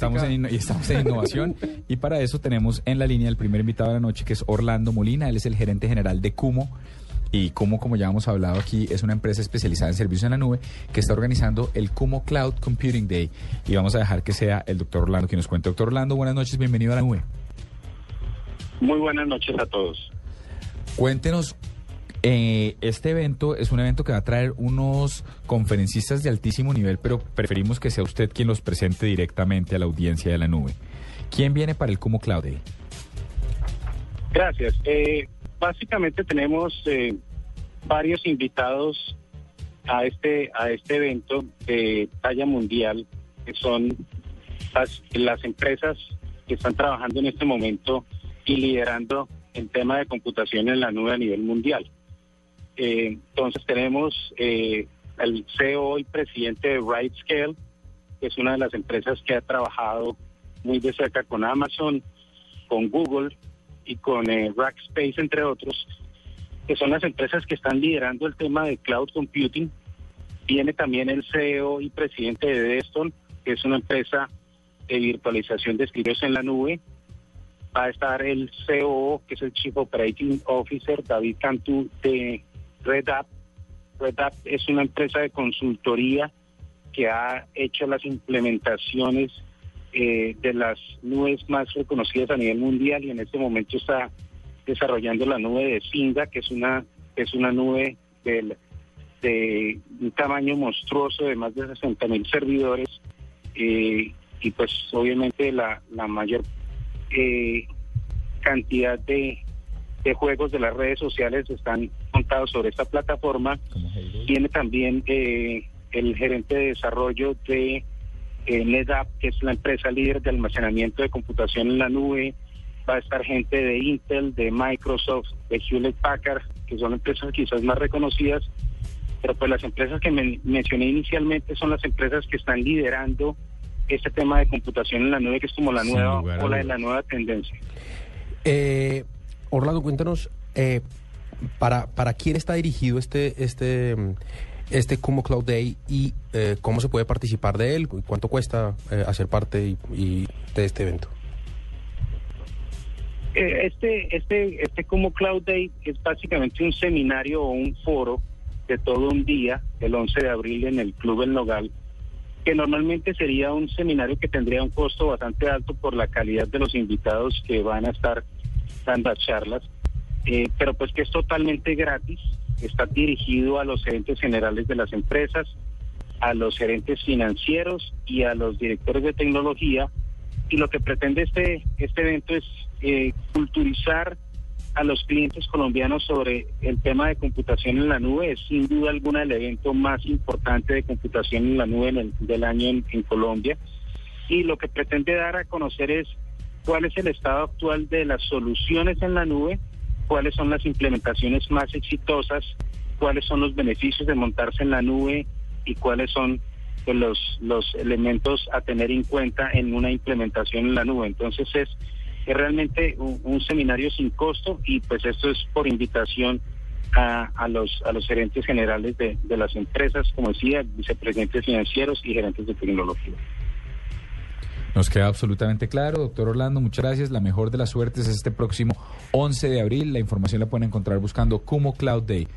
Estamos en, inno- y estamos en innovación y para eso tenemos en la línea el primer invitado de la noche que es Orlando Molina, él es el gerente general de Cumo y Cumo, como ya hemos hablado aquí, es una empresa especializada en servicios en la nube que está organizando el Cumo Cloud Computing Day y vamos a dejar que sea el doctor Orlando quien nos cuente. Doctor Orlando, buenas noches, bienvenido a la nube. Muy buenas noches a todos. Cuéntenos, eh, este evento es un evento que va a traer unos conferencistas de altísimo nivel, pero preferimos que sea usted quien los presente directamente a la audiencia de la nube. ¿Quién viene para el Cumo Cloud Day? Gracias. Eh, básicamente tenemos eh, varios invitados a este a este evento de talla mundial, que son las, las empresas que están trabajando en este momento y liderando el tema de computación en la nube a nivel mundial. Eh, entonces tenemos eh, al CEO y presidente de RightScale, que es una de las empresas que ha trabajado muy de cerca con Amazon, con Google y con eh, Rackspace, entre otros, que son las empresas que están liderando el tema de cloud computing. Viene también el CEO y presidente de Deston, que es una empresa de virtualización de escritorios en la nube. Va a estar el COO, que es el Chief Operating Officer, David Cantú, de Red App. Red App es una empresa de consultoría que ha hecho las implementaciones eh, de las nubes más reconocidas a nivel mundial y en este momento está desarrollando la nube de Singa, que es una es una nube del- de un tamaño monstruoso de más de 60 mil servidores eh, y pues obviamente la, la mayor eh, cantidad de, de juegos de las redes sociales están montados sobre esta plataforma. Tiene también eh, el gerente de desarrollo de eh, NetApp, que es la empresa líder de almacenamiento de computación en la nube. Va a estar gente de Intel, de Microsoft, de Hewlett Packard, que son empresas quizás más reconocidas. Pero pues las empresas que men- mencioné inicialmente son las empresas que están liderando este tema de computación en la nube, que es como la Sin nueva ola de la nueva tendencia. Orlando, cuéntanos, eh, para, ¿para quién está dirigido este, este, este Kumo Cloud Day y eh, cómo se puede participar de él? y ¿Cuánto cuesta eh, hacer parte y, de este evento? Eh, Este, este, este como Cloud Day es básicamente un seminario o un foro de todo un día, el 11 de abril en el Club El Nogal, que normalmente sería un seminario que tendría un costo bastante alto por la calidad de los invitados que van a estar dando las charlas, eh, pero pues que es totalmente gratis, está dirigido a los gerentes generales de las empresas, a los gerentes financieros y a los directores de tecnología y lo que pretende este este evento es eh, culturizar a los clientes colombianos sobre el tema de computación en la nube. Es sin duda alguna el evento más importante de computación en la nube en el- del año en, en Colombia. Y lo que pretende dar a conocer es cuál es el estado actual de las soluciones en la nube, cuáles son las implementaciones más exitosas, cuáles son los beneficios de montarse en la nube y cuáles son pues, los, los elementos a tener en cuenta en una implementación en la nube. Entonces es, es realmente un, un seminario sin costo y pues esto es por invitación a, a los a los gerentes generales de, de las empresas, como decía, vicepresidentes financieros y gerentes de tecnología. Nos queda absolutamente claro, doctor Orlando, muchas gracias. La mejor de las suertes es este próximo 11 de abril. La información la pueden encontrar buscando Cumo Cloud Day